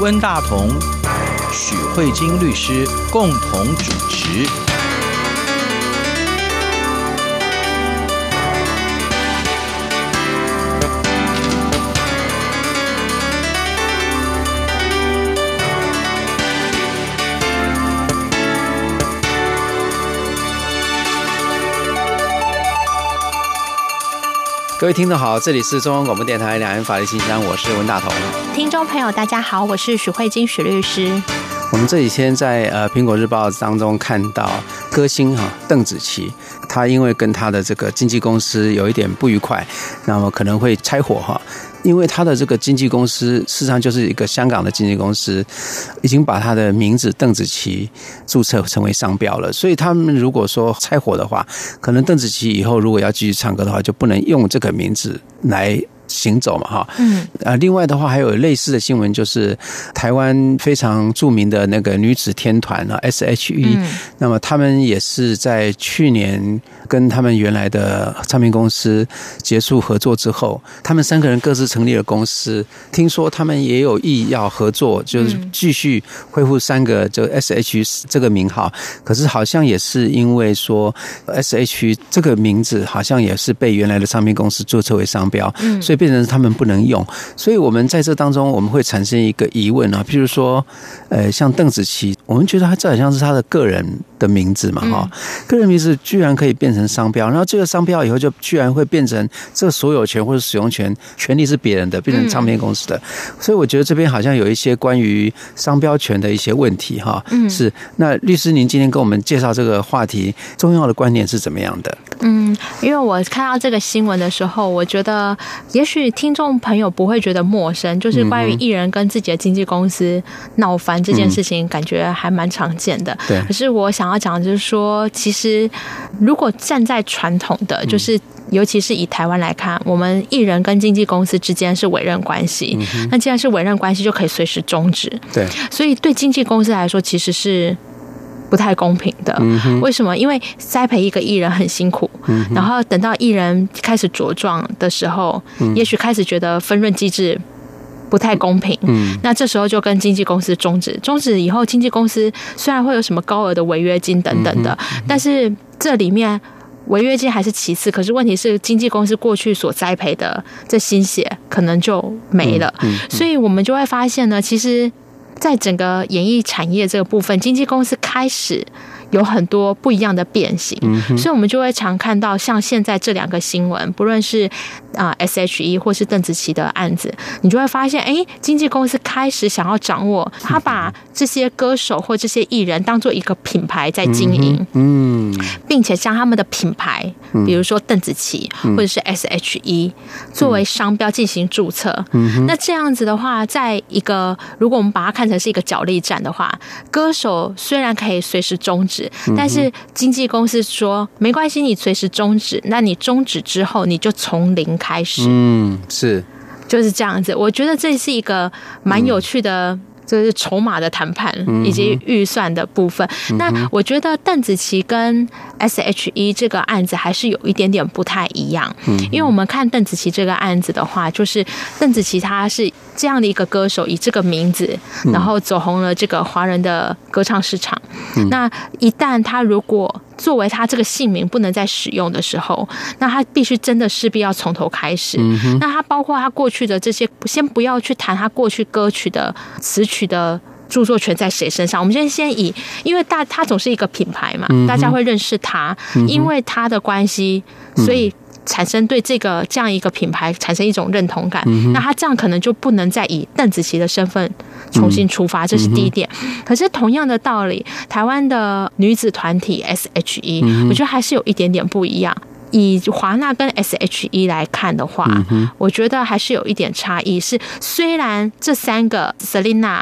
温大同、许慧晶律师共同主持。各位听众好，这里是中央广播电台两岸法律信箱，我是文大同。听众朋友大家好，我是许慧晶许律师。我们这几天在呃苹果日报当中看到歌星哈邓紫棋，她因为跟她的这个经纪公司有一点不愉快，那么可能会拆伙哈。因为他的这个经纪公司，事实上就是一个香港的经纪公司，已经把他的名字邓紫棋注册成为商标了。所以他们如果说拆伙的话，可能邓紫棋以后如果要继续唱歌的话，就不能用这个名字来。行走嘛，哈，嗯，啊，另外的话还有类似的新闻，就是台湾非常著名的那个女子天团啊，S.H.E，那么他们也是在去年跟他们原来的唱片公司结束合作之后，他们三个人各自成立了公司，听说他们也有意要合作，就是继续恢复三个就 S.H.E 这个名号，可是好像也是因为说 S.H.E 这个名字好像也是被原来的唱片公司注册为商标，嗯，所以。变成他们不能用，所以我们在这当中我们会产生一个疑问啊，譬如说，呃，像邓紫棋，我们觉得他这好像是他的个人的名字嘛，哈，个人名字居然可以变成商标，然后这个商标以后就居然会变成这个所有权或者使用权权利是别人的，变成唱片公司的，所以我觉得这边好像有一些关于商标权的一些问题，哈，嗯。是。那律师，您今天跟我们介绍这个话题，重要的观点是怎么样的？嗯，因为我看到这个新闻的时候，我觉得也许听众朋友不会觉得陌生，就是关于艺人跟自己的经纪公司闹翻这件事情，感觉还蛮常见的。对。可是我想要讲的就是说，其实如果站在传统的，就是尤其是以台湾来看，我们艺人跟经纪公司之间是委任关系，那既然是委任关系，就可以随时终止。对。所以对经纪公司来说，其实是。不太公平的，为什么？因为栽培一个艺人很辛苦，然后等到艺人开始茁壮的时候，也许开始觉得分润机制不太公平，那这时候就跟经纪公司终止，终止以后，经纪公司虽然会有什么高额的违约金等等的，但是这里面违约金还是其次，可是问题是经纪公司过去所栽培的这心血可能就没了，所以我们就会发现呢，其实。在整个演艺产业这个部分，经纪公司开始有很多不一样的变形，所以我们就会常看到像现在这两个新闻，不论是啊 S.H.E 或是邓紫棋的案子，你就会发现，哎，经纪公司开始想要掌握，他把这些歌手或这些艺人当做一个品牌在经营，嗯，并且将他们的品牌，比如说邓紫棋或者是 S.H.E 作为商标进行注册，那这样子的话，在一个如果我们把它看成是一个角力战的话，歌手虽然可以随时终止，但是经纪公司说没关系，你随时终止，那你终止之后你就从零开始。嗯，是，就是这样子。我觉得这是一个蛮有趣的。就是筹码的谈判以及预算的部分。那我觉得邓紫棋跟 S.H.E 这个案子还是有一点点不太一样。因为我们看邓紫棋这个案子的话，就是邓紫棋她是这样的一个歌手，以这个名字，然后走红了这个华人的歌唱市场。那一旦他如果作为他这个姓名不能再使用的时候，那他必须真的势必要从头开始。嗯、那他包括他过去的这些，先不要去谈他过去歌曲的词曲的著作权在谁身上。我们先先以，因为大他总是一个品牌嘛，大家会认识他，因为他的关系，所以。产生对这个这样一个品牌产生一种认同感，那他这样可能就不能再以邓紫棋的身份重新出发，这是第一点。可是同样的道理，台湾的女子团体 S.H.E，我觉得还是有一点点不一样。以华纳跟 S.H.E 来看的话，我觉得还是有一点差异。是虽然这三个 Selina、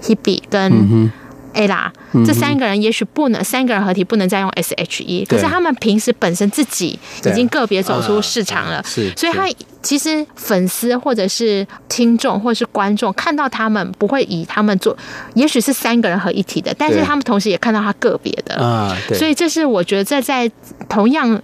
Hebe 跟 ella 这三个人也许不能三个人合体不能再用 S H E，可是他们平时本身自己已经个别走出市场了，是，所以他其实粉丝或者是听众或者是观众看到他们不会以他们做，也许是三个人合一体的，但是他们同时也看到他个别的。啊，所以这是我觉得在在同样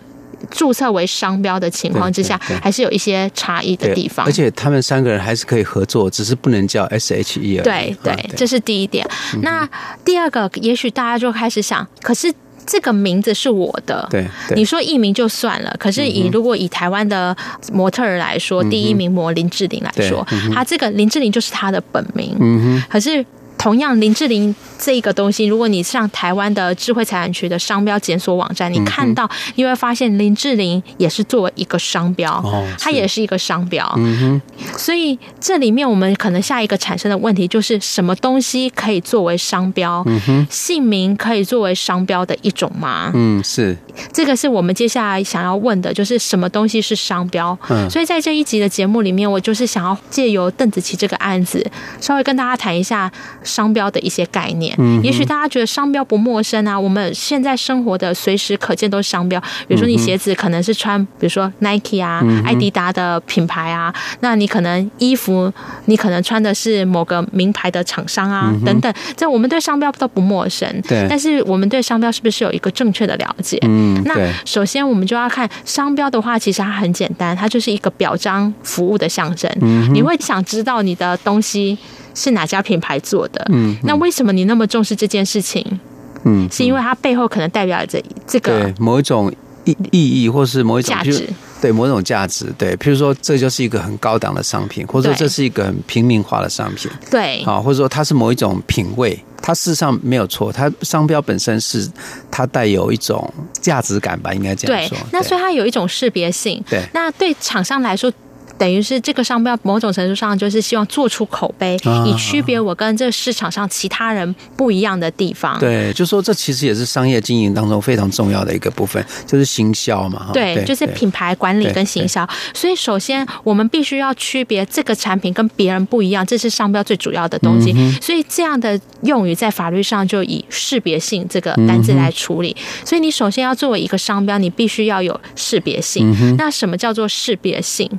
注册为商标的情况之下，还是有一些差异的地方。而且他们三个人还是可以合作，只是不能叫 SHE 而已。对对，这是第一点。那第二个，也许大家就开始想，可是。这个名字是我的，对，你说艺名就算了。可是以如果以台湾的模特儿来说，嗯、第一名模林志玲来说，嗯、他这个林志玲就是他的本名。嗯哼，可是。同样，林志玲这一个东西，如果你上台湾的智慧财产权的商标检索网站，你看到，你会发现林志玲也是作为一个商标，它也是一个商标。嗯哼，所以这里面我们可能下一个产生的问题就是，什么东西可以作为商标？嗯哼，姓名可以作为商标的一种吗？嗯，是。这个是我们接下来想要问的，就是什么东西是商标？嗯，所以在这一集的节目里面，我就是想要借由邓紫棋这个案子，稍微跟大家谈一下。商标的一些概念，也许大家觉得商标不陌生啊。我们现在生活的随时可见都是商标，比如说你鞋子可能是穿，比如说 Nike 啊、艾迪达的品牌啊，那你可能衣服你可能穿的是某个名牌的厂商啊等等。这我们对商标都不陌生，对。但是我们对商标是不是有一个正确的了解？嗯，那首先我们就要看商标的话，其实它很简单，它就是一个表彰服务的象征。你会想知道你的东西。是哪家品牌做的？嗯，那为什么你那么重视这件事情？嗯，是因为它背后可能代表着这个对某一种意意义，或是某一种价值，对某种价值，对，譬如说这就是一个很高档的商品，或者说这是一个很平民化的商品，对，啊，或者说它是某一种品味，它事实上没有错，它商标本身是它带有一种价值感吧，应该这样说。对，那所以它有一种识别性。对，那对厂商来说。等于是这个商标某种程度上就是希望做出口碑，以区别我跟这个市场上其他人不一样的地方。对，就说这其实也是商业经营当中非常重要的一个部分，就是行销嘛。对，就是品牌管理跟行销。所以首先我们必须要区别这个产品跟别人不一样，这是商标最主要的东西。所以这样的用语在法律上就以识别性这个单字来处理。所以你首先要作为一个商标，你必须要有识别性。那什么叫做识别性？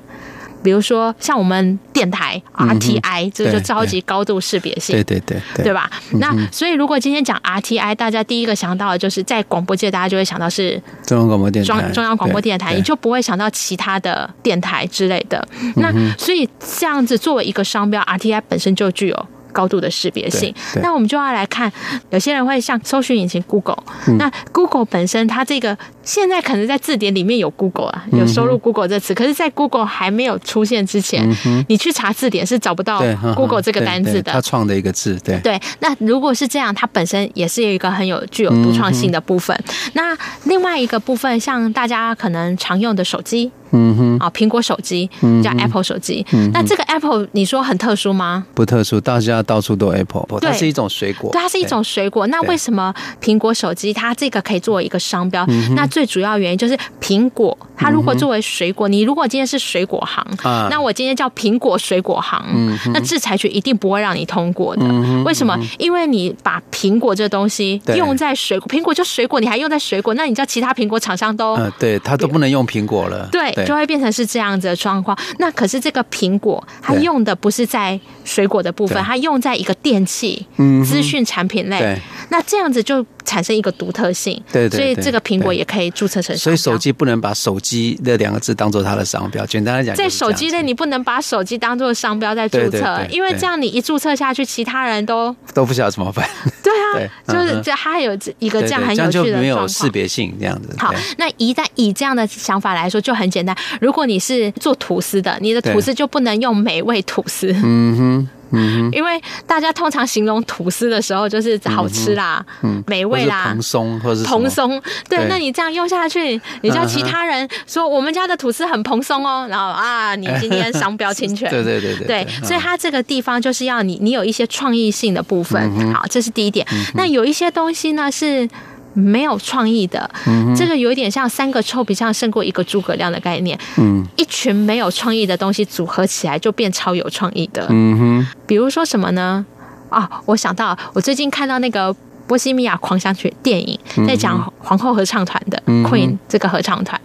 比如说，像我们电台 RTI，这就超级高度识别性，对对对，对。吧？那所以，如果今天讲 RTI，大家第一个想到的就是在广播界，大家就会想到是中央广播电台，中中央广播电台，你就不会想到其他的电台之类的。那所以这样子作为一个商标，RTI 本身就具有。高度的识别性，那我们就要来看，有些人会像搜寻引擎 Google，那 Google 本身它这个现在可能在字典里面有 Google 啊，有收录 Google 这词，可是，在 Google 还没有出现之前，你去查字典是找不到 Google 这个单字的。他创的一个字，对对。那如果是这样，它本身也是有一个很有具有独创性的部分。那另外一个部分，像大家可能常用的手机。嗯哼，啊，苹果手机叫 Apple 手机，嗯，那这个 Apple 你说很特殊吗？不特殊，大家到处都 Apple，它是一种水果，对，它是一种水果。那为什么苹果手机它这个可以作为一个商标？那最主要原因就是苹果，它如果作为水果，你如果今天是水果行，那我今天叫苹果水果行，那制裁局一定不会让你通过的。为什么？因为你把苹果这东西用在水果，苹果就水果，你还用在水果，那你知道其他苹果厂商都，对，它都不能用苹果了，对。就会变成是这样子的状况。那可是这个苹果，它用的不是在水果的部分，它用在一个电器、资讯产品类。那这样子就产生一个独特性。对对，所以这个苹果也可以注册成。所以手机不能把手机这两个字当做它的商标。简单来讲，在手机内你不能把手机当做商标在注册，因为这样你一注册下去，其他人都都不晓得怎么办。对啊，就是这它还有一个这样很有趣的没有识别性这样子。好，那一旦以这样的想法来说，就很简单。如果你是做吐司的，你的吐司就不能用美味吐司。嗯哼，嗯哼，因为大家通常形容吐司的时候就是好吃啦，嗯，美味啦，蓬松或者是蓬松。对，那你这样用下去，你叫其他人说我们家的吐司很蓬松哦，然后啊，你今天商标侵权。对对对对。对，所以它这个地方就是要你，你有一些创意性的部分。好，这是第一点。那有一些东西呢是。没有创意的，嗯、这个有点像三个臭皮匠胜过一个诸葛亮的概念。嗯，一群没有创意的东西组合起来就变超有创意的。嗯哼，比如说什么呢？啊，我想到我最近看到那个《波西米亚狂想曲》电影，在讲皇后合唱团的 Queen 这个合唱团。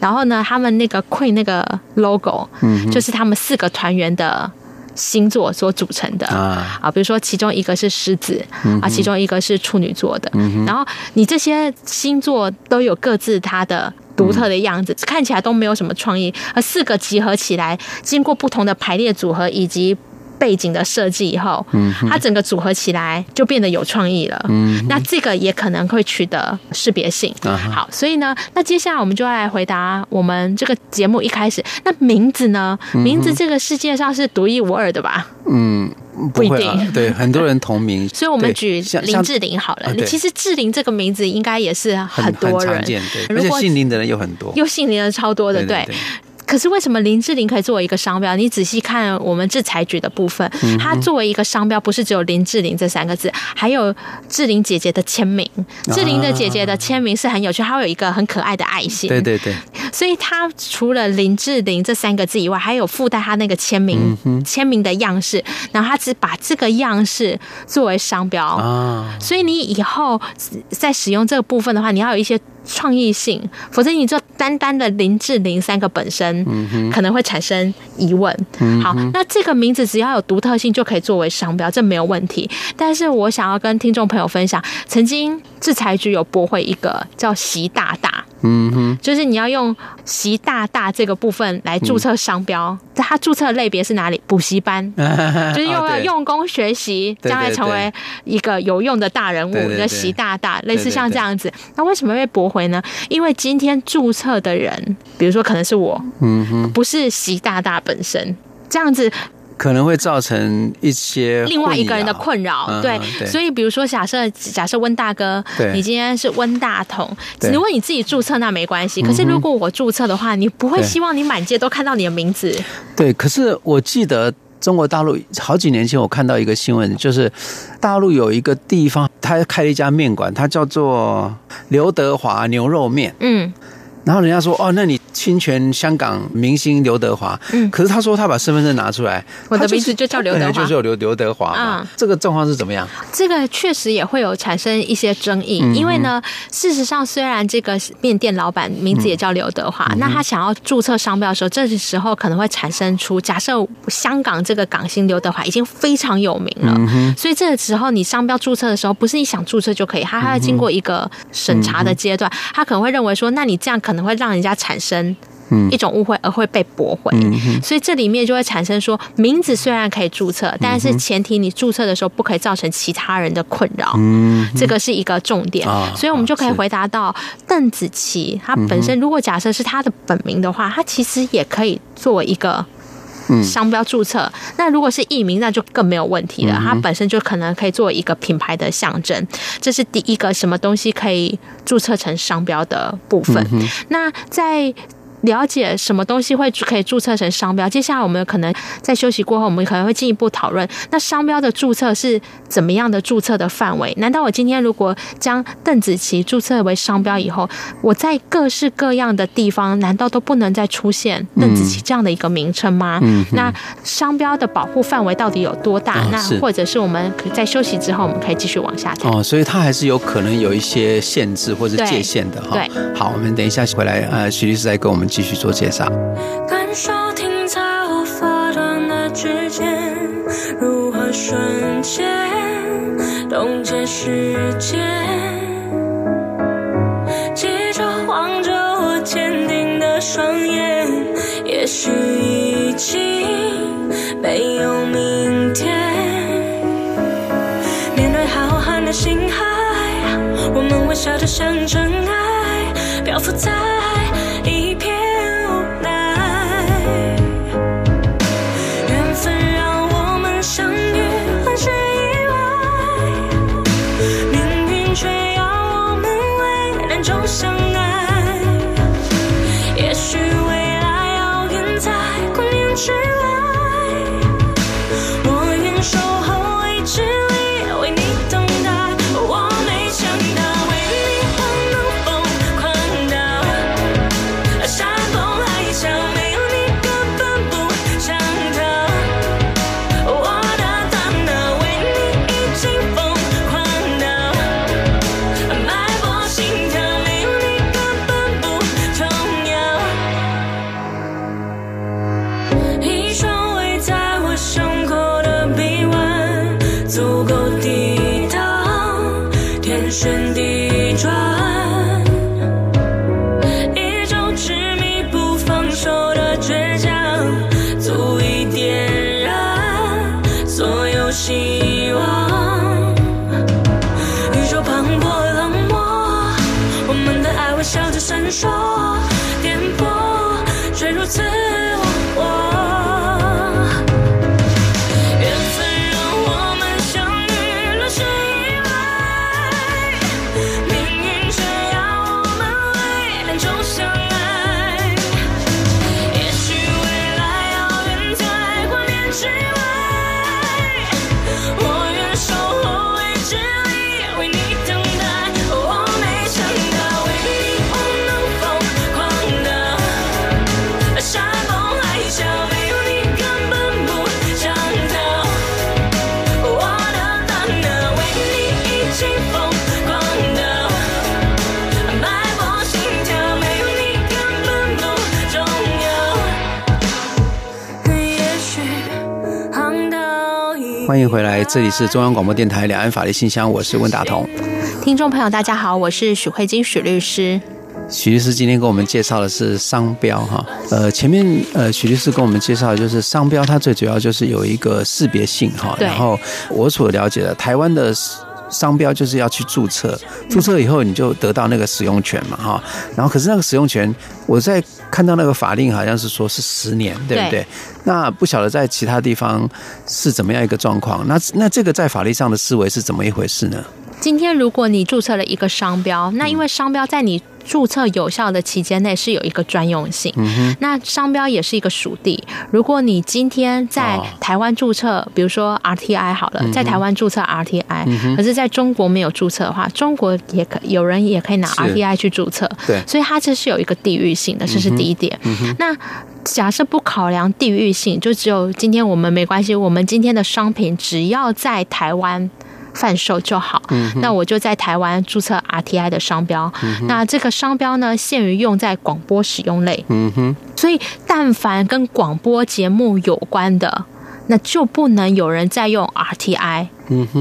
然后呢，他们那个 Queen 那个 logo，就是他们四个团员的。星座所组成的。啊，啊，比如说其中一个是狮子啊，其中一个是处女座的，然后你这些星座都有各自它的独特的样子，看起来都没有什么创意，而四个集合起来，经过不同的排列组合以及。背景的设计以后，嗯，它整个组合起来就变得有创意了。嗯，那这个也可能会取得识别性。嗯，好，所以呢，那接下来我们就要来回答我们这个节目一开始，那名字呢？名字这个世界上是独一无二的吧？嗯，不，不一定。对，很多人同名，所以我们举林志玲好了。其实志玲这个名字应该也是很多人，对，而且姓林的人有很多，又姓林的超多的，对。可是为什么林志玲可以作为一个商标？你仔细看我们制裁局的部分，它作为一个商标，不是只有林志玲这三个字，还有志玲姐姐的签名。志玲的姐姐的签名是很有趣，它会有一个很可爱的爱心。对对对。所以它除了林志玲这三个字以外，还有附带它那个签名签名的样式，然后它只把这个样式作为商标啊。所以你以后在使用这个部分的话，你要有一些。创意性，否则你这单单的林志玲三个本身，可能会产生疑问。好，那这个名字只要有独特性就可以作为商标，这没有问题。但是我想要跟听众朋友分享，曾经制裁局有驳回一个叫习大大。嗯哼，就是你要用“习大大”这个部分来注册商标，它注册类别是哪里？补习班，就是用要用功学习，将来成为一个有用的大人物。叫习大大，类似像这样子。那为什么被驳回呢？因为今天注册的人，比如说可能是我，嗯哼，不是习大大本身，这样子。可能会造成一些另外一个人的困扰，对，所以比如说假设假设温大哥，你今天是温大同，如果你自己注册那没关系，可是如果我注册的话，你不会希望你满街都看到你的名字。对，可是我记得中国大陆好几年前我看到一个新闻，就是大陆有一个地方，他开了一家面馆，它叫做刘德华牛肉面，嗯，然后人家说哦，那你。侵权香港明星刘德华，嗯，可是他说他把身份证拿出来，我的名字就叫刘德华，就是有刘刘德华嘛。这个状况是怎么样？这个确实也会有产生一些争议，因为呢，事实上虽然这个面店老板名字也叫刘德华，那他想要注册商标的时候，这时候可能会产生出假设香港这个港星刘德华已经非常有名了，所以这个时候你商标注册的时候，不是你想注册就可以，他还要经过一个审查的阶段，他可能会认为说，那你这样可能会让人家产生。一种误会而会被驳回，所以这里面就会产生说，名字虽然可以注册，但是前提你注册的时候不可以造成其他人的困扰，这个是一个重点。所以我们就可以回答到邓紫棋，她本身如果假设是她的本名的话，她其实也可以作为一个商标注册。那如果是艺名，那就更没有问题了，它本身就可能可以作为一个品牌的象征。这是第一个什么东西可以注册成商标的部分。那在了解什么东西会可以注册成商标？接下来我们可能在休息过后，我们可能会进一步讨论。那商标的注册是怎么样的注册的范围？难道我今天如果将邓紫棋注册为商标以后，我在各式各样的地方，难道都不能再出现邓紫棋这样的一个名称吗？嗯，那商标的保护范围到底有多大？那或者是我们可在休息之后，我们可以继续往下谈。哦，所以它还是有可能有一些限制或者界限的哈。对，好，我们等一下回来，呃，徐律师再跟我们。继续做介绍。感受停在我发端的指尖，如何瞬间冻结时间？记着望着我坚定的双眼，也许已经没有明天。面对浩瀚的星海，我们微笑着像真爱，漂浮在。欢迎回来，这里是中央广播电台两岸法律信箱，我是温达同。听众朋友，大家好，我是许慧金许律师。许律师今天给我们介绍的是商标哈，呃，前面呃许律师跟我们介绍的就是商标，它最主要就是有一个识别性哈，然后我所了解的台湾的。商标就是要去注册，注册以后你就得到那个使用权嘛，哈。然后可是那个使用权，我在看到那个法令好像是说是十年，对不对？那不晓得在其他地方是怎么样一个状况？那那这个在法律上的思维是怎么一回事呢？今天如果你注册了一个商标，那因为商标在你注册有效的期间内是有一个专用性，嗯，那商标也是一个属地。如果你今天在台湾注册，比如说 RTI 好了，在台湾注册 RTI，嗯，可是在中国没有注册的话，中国也可有人也可以拿 RTI 去注册，对，所以它这是有一个地域性的，这是第一点。嗯，那假设不考量地域性，就只有今天我们没关系，我们今天的商品只要在台湾。贩售就好，那我就在台湾注册 RTI 的商标。那这个商标呢，限于用在广播使用类。嗯哼，所以但凡跟广播节目有关的，那就不能有人再用 RTI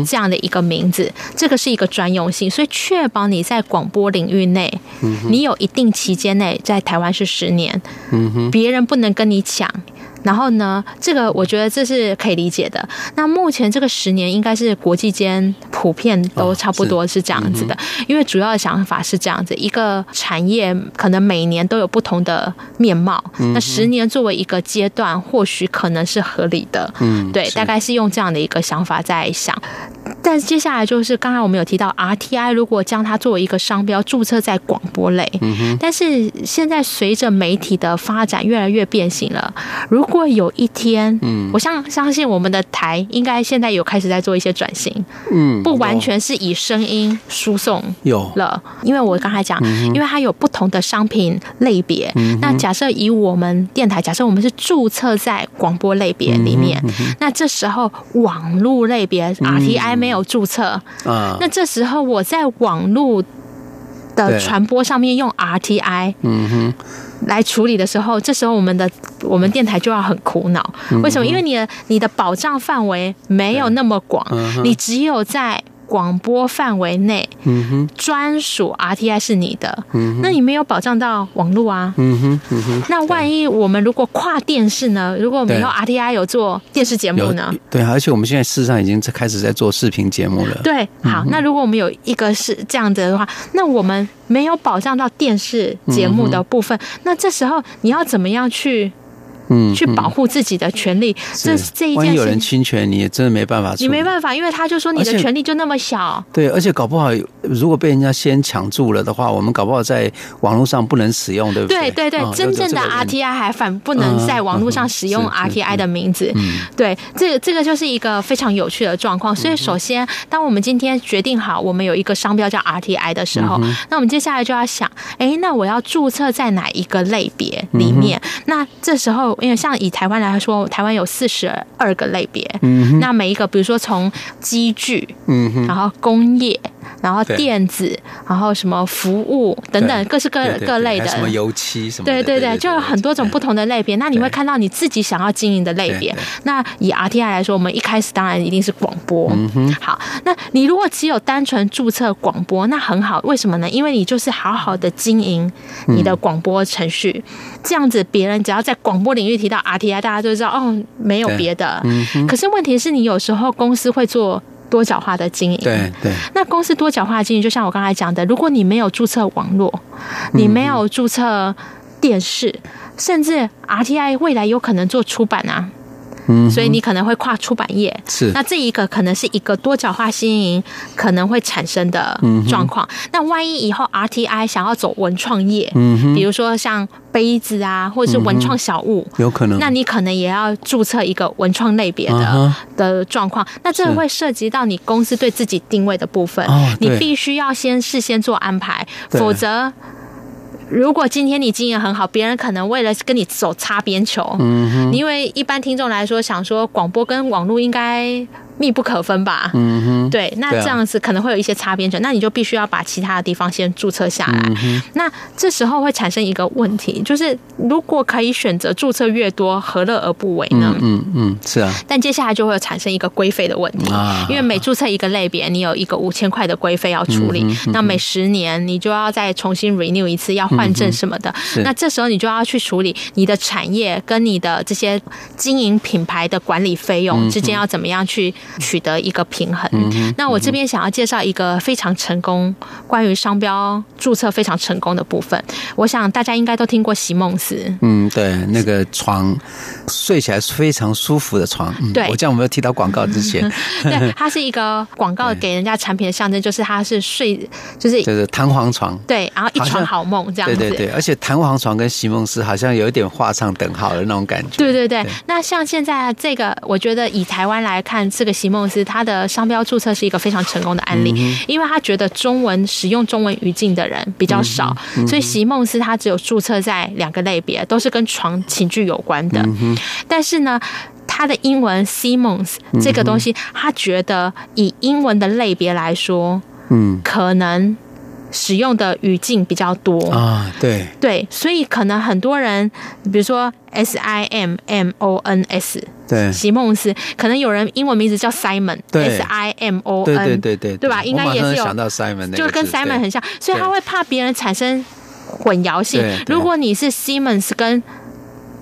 这样的一个名字。这个是一个专用性，所以确保你在广播领域内，你有一定期间内在台湾是十年。嗯哼，别人不能跟你抢。然后呢，这个我觉得这是可以理解的。那目前这个十年应该是国际间普遍都差不多是这样子的，哦嗯、因为主要的想法是这样子：一个产业可能每年都有不同的面貌，嗯、那十年作为一个阶段，或许可能是合理的。嗯，对，大概是用这样的一个想法在想。但接下来就是刚才我们有提到 RTI，如果将它作为一个商标注册在广播类，嗯，但是现在随着媒体的发展越来越变形了，如果有一天，嗯，我相相信我们的台应该现在有开始在做一些转型，嗯，不完全是以声音输送有。了，因为我刚才讲，因为它有不同的商品类别，那假设以我们电台，假设我们是注册在广播类别里面，那这时候网络类别 RTI。没有注册。啊，那这时候我在网络的传播上面用 RTI，嗯哼，来处理的时候，这时候我们的我们电台就要很苦恼，为什么？因为你的你的保障范围没有那么广，你只有在。广播范围内，嗯哼，专属 RTI 是你的，嗯哼，那你没有保障到网络啊，嗯哼，嗯哼，那万一我们如果跨电视呢？如果我们以后 RTI 有做电视节目呢？对，而且我们现在事实上已经开始在做视频节目了。对，好，那如果我们有一个是这样的的话，那我们没有保障到电视节目的部分，那这时候你要怎么样去？嗯，去保护自己的权利，这这一件事，有人侵权，你也真的没办法。你没办法，因为他就说你的权利就那么小。对，而且搞不好，如果被人家先抢注了的话，我们搞不好在网络上不能使用，对不对？对对对，哦、真正的 RTI 还反不能在网络上使用 RTI 的名字。嗯，对，这个这个就是一个非常有趣的状况。所以，首先，当我们今天决定好我们有一个商标叫 RTI 的时候，那我们接下来就要想，哎，那我要注册在哪一个类别里面？那这时候。因为像以台湾来说，台湾有四十二个类别，嗯，那每一个，比如说从机具，嗯，然后工业，然后电子，然后什么服务等等，各式各各类的，什么油漆什么，对对对，就有很多种不同的类别。那你会看到你自己想要经营的类别。那以 RTI 来说，我们一开始当然一定是广播。嗯哼。好，那你如果只有单纯注册广播，那很好，为什么呢？因为你就是好好的经营你的广播程序，这样子别人只要在广播领域提到 RTI，大家就知道哦，没有别的。嗯哼。可是问题是你有时候公司会做。多角化的经营，对对。那公司多角化的经营，就像我刚才讲的，如果你没有注册网络，你没有注册电视，嗯、甚至 RTI 未来有可能做出版啊。嗯，所以你可能会跨出版业，是。那这一个可能是一个多角化经营可能会产生的状况。那万一以后 RTI 想要走文创业，嗯，比如说像杯子啊，或者是文创小物，有可能，那你可能也要注册一个文创类别的的状况。那这会涉及到你公司对自己定位的部分，你必须要先事先做安排，否则。如果今天你经营很好，别人可能为了跟你走擦边球，嗯，因为一般听众来说，想说广播跟网络应该。密不可分吧？嗯哼，对，那这样子可能会有一些擦边球，那你就必须要把其他的地方先注册下来。那这时候会产生一个问题，就是如果可以选择注册越多，何乐而不为呢？嗯嗯，是啊。但接下来就会产生一个规费的问题，因为每注册一个类别，你有一个五千块的规费要处理。那每十年你就要再重新 renew 一次，要换证什么的。那这时候你就要去处理你的产业跟你的这些经营品牌的管理费用之间要怎么样去。取得一个平衡。那我这边想要介绍一个非常成功关于商标注册非常成功的部分。我想大家应该都听过席梦思。嗯，对，那个床睡起来非常舒服的床。对，我这样我没有提到广告之前。对，它是一个广告给人家产品的象征，就是它是睡，就是就是弹簧床。对，然后一床好梦这样子。对对对，而且弹簧床跟席梦思好像有一点画上等号的那种感觉。对对对，那像现在这个，我觉得以台湾来看，这个席梦思他的商标注册是一个非常成功的案例，因为他觉得中文使用中文语境的人比较少，所以席梦思他只有注册在两个类别，都是跟床寝具有关的。但是呢，他的英文 Simmons 这个东西，他觉得以英文的类别来说，嗯，可能。使用的语境比较多。啊，对。对，所以可能很多人，比如说 S I M M O N S，对，席梦思，可能有人英文名字叫 Simon，S I M O N，对对对对吧？应该也是有想到 Simon，就跟 Simon 很像，所以他会怕别人产生混淆性。如果你是 Simmons 跟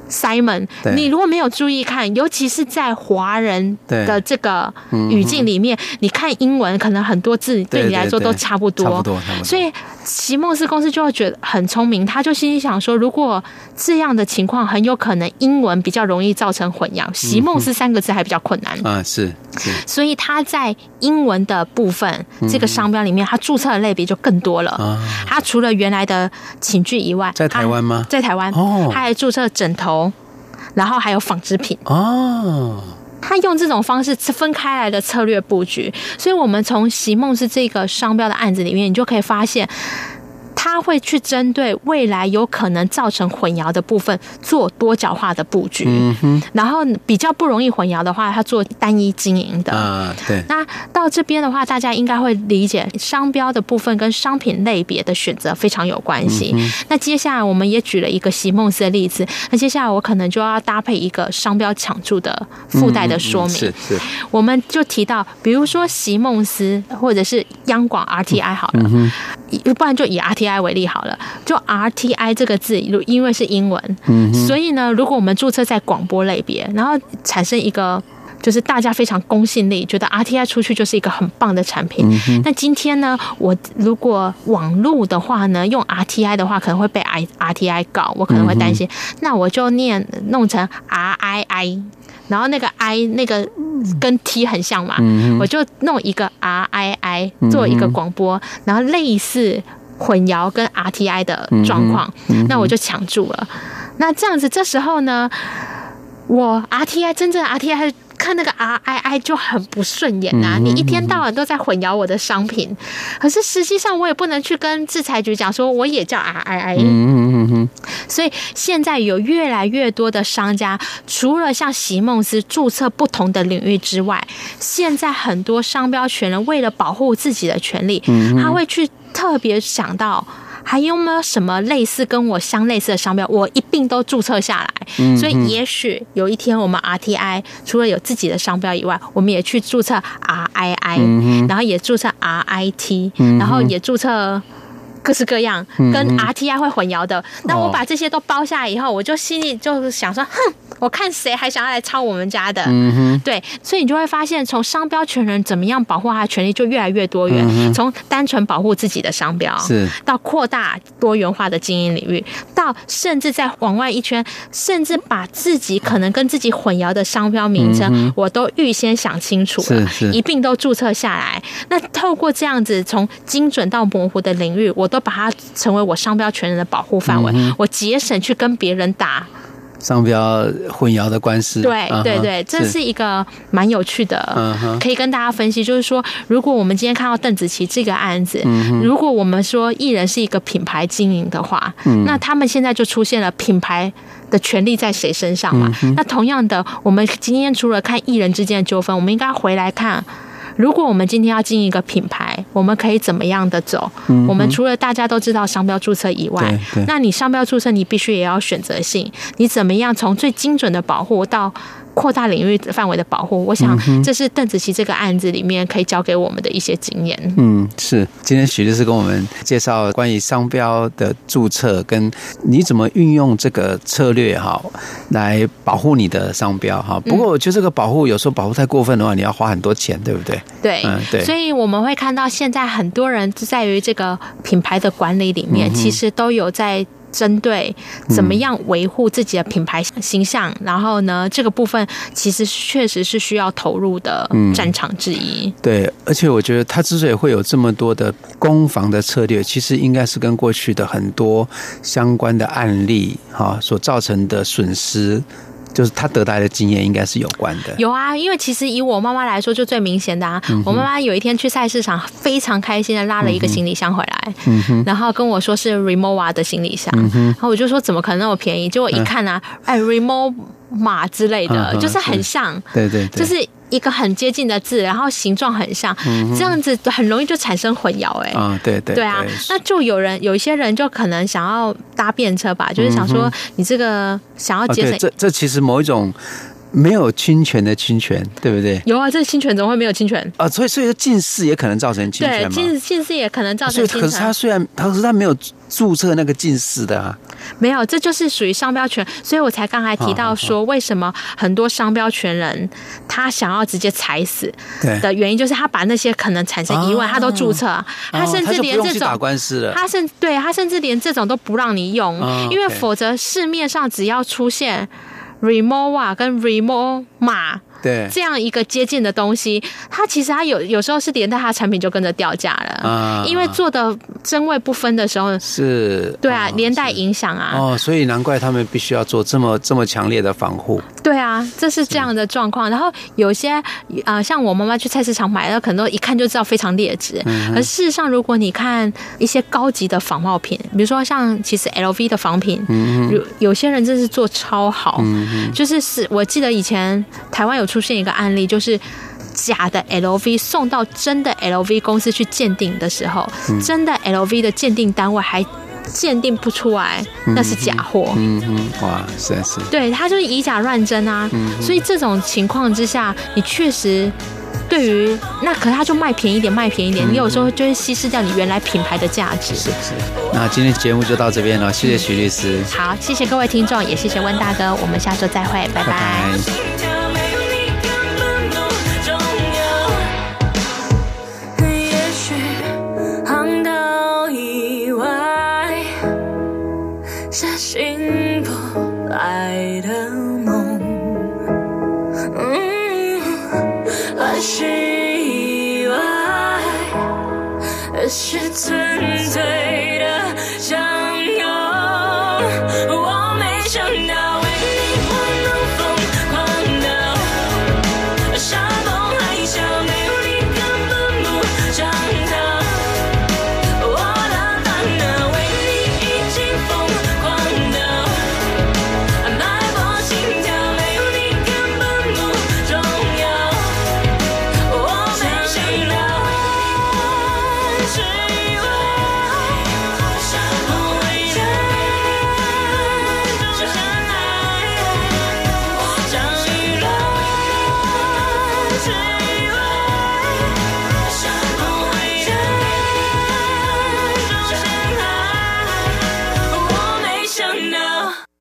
Simon，你如果没有注意看，尤其是在华人的这个语境里面，你看英文可能很多字对你来说都差不多，所以席梦思公司就会觉得很聪明，他就心里想说，如果这样的情况很有可能英文比较容易造成混淆，席梦思三个字还比较困难。啊，是，所以他在英文的部分这个商标里面，他注册的类别就更多了。他除了原来的寝具以外，在台湾吗？在台湾。哦，他还注册枕头。然后还有纺织品。哦，他用这种方式分开来的策略布局，所以我们从席梦思这个商标的案子里面，你就可以发现。他会去针对未来有可能造成混淆的部分做多角化的布局，嗯哼，然后比较不容易混淆的话，他做单一经营的啊，对。那到这边的话，大家应该会理解商标的部分跟商品类别的选择非常有关系。嗯、那接下来我们也举了一个席梦思的例子，那接下来我可能就要搭配一个商标抢注的附带的说明，是是。我们就提到，比如说席梦思或者是央广 RTI 好了，嗯、不然就以 RTI。为例好了，就 RTI 这个字，因为是英文，嗯、所以呢，如果我们注册在广播类别，然后产生一个就是大家非常公信力，觉得 RTI 出去就是一个很棒的产品。那今天呢，我如果网路的话呢，用 RTI 的话，可能会被 I RTI 告，我可能会担心。嗯、那我就念弄成 RII，然后那个 I 那个跟 T 很像嘛，嗯、我就弄一个 RII 做一个广播，嗯、然后类似。混淆跟 RTI 的状况，嗯嗯、那我就抢注了。那这样子，这时候呢，我 RTI 真正的 RTI 看那个 RII 就很不顺眼呐、啊。你一天到晚都在混淆我的商品，可是实际上我也不能去跟制裁局讲说我也叫 RII。嗯嗯，所以现在有越来越多的商家，除了像席梦思注册不同的领域之外，现在很多商标权人为了保护自己的权利，他会去特别想到。还有没有什么类似跟我相类似的商标，我一并都注册下来。嗯、所以也许有一天，我们 RTI 除了有自己的商标以外，我们也去注册 RII，、嗯、然后也注册 RIT，、嗯、然后也注册各式各样跟 RTI 会混淆的。那、嗯、我把这些都包下来以后，我就心里就是想说，哼。我看谁还想要来抄我们家的，嗯，对，所以你就会发现，从商标权人怎么样保护他的权利就越来越多元，嗯、从单纯保护自己的商标，是。到扩大多元化的经营领域，到甚至再往外一圈，甚至把自己可能跟自己混淆的商标名称，嗯、我都预先想清楚了，是是。一并都注册下来。那透过这样子从精准到模糊的领域，我都把它成为我商标权人的保护范围，嗯、我节省去跟别人打。商标混淆的官司，对对对，这是一个蛮有趣的，可以跟大家分析。就是说，如果我们今天看到邓紫棋这个案子，如果我们说艺人是一个品牌经营的话，那他们现在就出现了品牌的权利在谁身上嘛？那同样的，我们今天除了看艺人之间的纠纷，我们应该回来看。如果我们今天要经营一个品牌，我们可以怎么样的走？嗯、我们除了大家都知道商标注册以外，那你商标注册你必须也要选择性，你怎么样从最精准的保护到？扩大领域范围的保护，我想这是邓紫棋这个案子里面可以教给我们的一些经验。嗯，是。今天许律师跟我们介绍关于商标的注册，跟你怎么运用这个策略哈，来保护你的商标哈。不过我觉得这个保护有时候保护太过分的话，你要花很多钱，对不对？对，嗯，对。所以我们会看到现在很多人在于这个品牌的管理里面，其实都有在。针对怎么样维护自己的品牌形象，嗯、然后呢，这个部分其实确实是需要投入的战场之一。嗯、对，而且我觉得他之所以会有这么多的攻防的策略，其实应该是跟过去的很多相关的案例哈所造成的损失。就是他得来的经验应该是有关的。有啊，因为其实以我妈妈来说，就最明显的啊。嗯、我妈妈有一天去菜市场，非常开心的拉了一个行李箱回来，嗯、然后跟我说是 Remova 的行李箱，嗯、然后我就说怎么可能那么便宜？结果一看啊，嗯、哎，Remova 之类的，嗯、就是很像，对对，对，就是。一个很接近的字，然后形状很像，嗯、这样子很容易就产生混淆哎、欸。啊，对对对，对啊，那就有人有一些人就可能想要搭便车吧，就是想说你这个想要节省、啊，这这其实某一种。没有侵权的侵权，对不对？有啊，这侵权怎么会没有侵权啊？所以，所以说近视也可能造成侵权近近视也可能造成侵权。可是他虽然，可是他没有注册那个近视的啊。没有，这就是属于商标权，所以我才刚才提到说，为什么很多商标权人他想要直接踩死的原因，就是他把那些可能产生疑问，他都注册，他甚至连这种打官司了，他甚对他甚至连这种都不让你用，因为否则市面上只要出现。Rimowa 跟 Remoma 对。这样一个接近的东西，它其实它有有时候是连带它的产品就跟着掉价了，啊，因为做的真伪不分的时候是，对啊，连带影响啊，哦，所以难怪他们必须要做这么这么强烈的防护。对啊，这是这样的状况。然后有些啊、呃，像我妈妈去菜市场买的，可能一看就知道非常劣质。嗯、哼。而事实上，如果你看一些高级的仿冒品，比如说像其实 LV 的仿品，嗯、哼。有有些人真是做超好。嗯、哼。就是是我记得以前台湾有出现一个案例，就是假的 LV 送到真的 LV 公司去鉴定的时候，嗯、真的 LV 的鉴定单位还。鉴定不出来，那是假货。嗯嗯，哇，是是。对，他就是以假乱真啊。嗯。所以这种情况之下，你确实对于那，可是他就卖便宜点，卖便宜点，嗯、你有时候就会稀释掉你原来品牌的价值。是是。那今天节目就到这边了，谢谢徐律师。好，谢谢各位听众，也谢谢温大哥，我们下周再会，拜拜。拜拜。是意外，而是存在。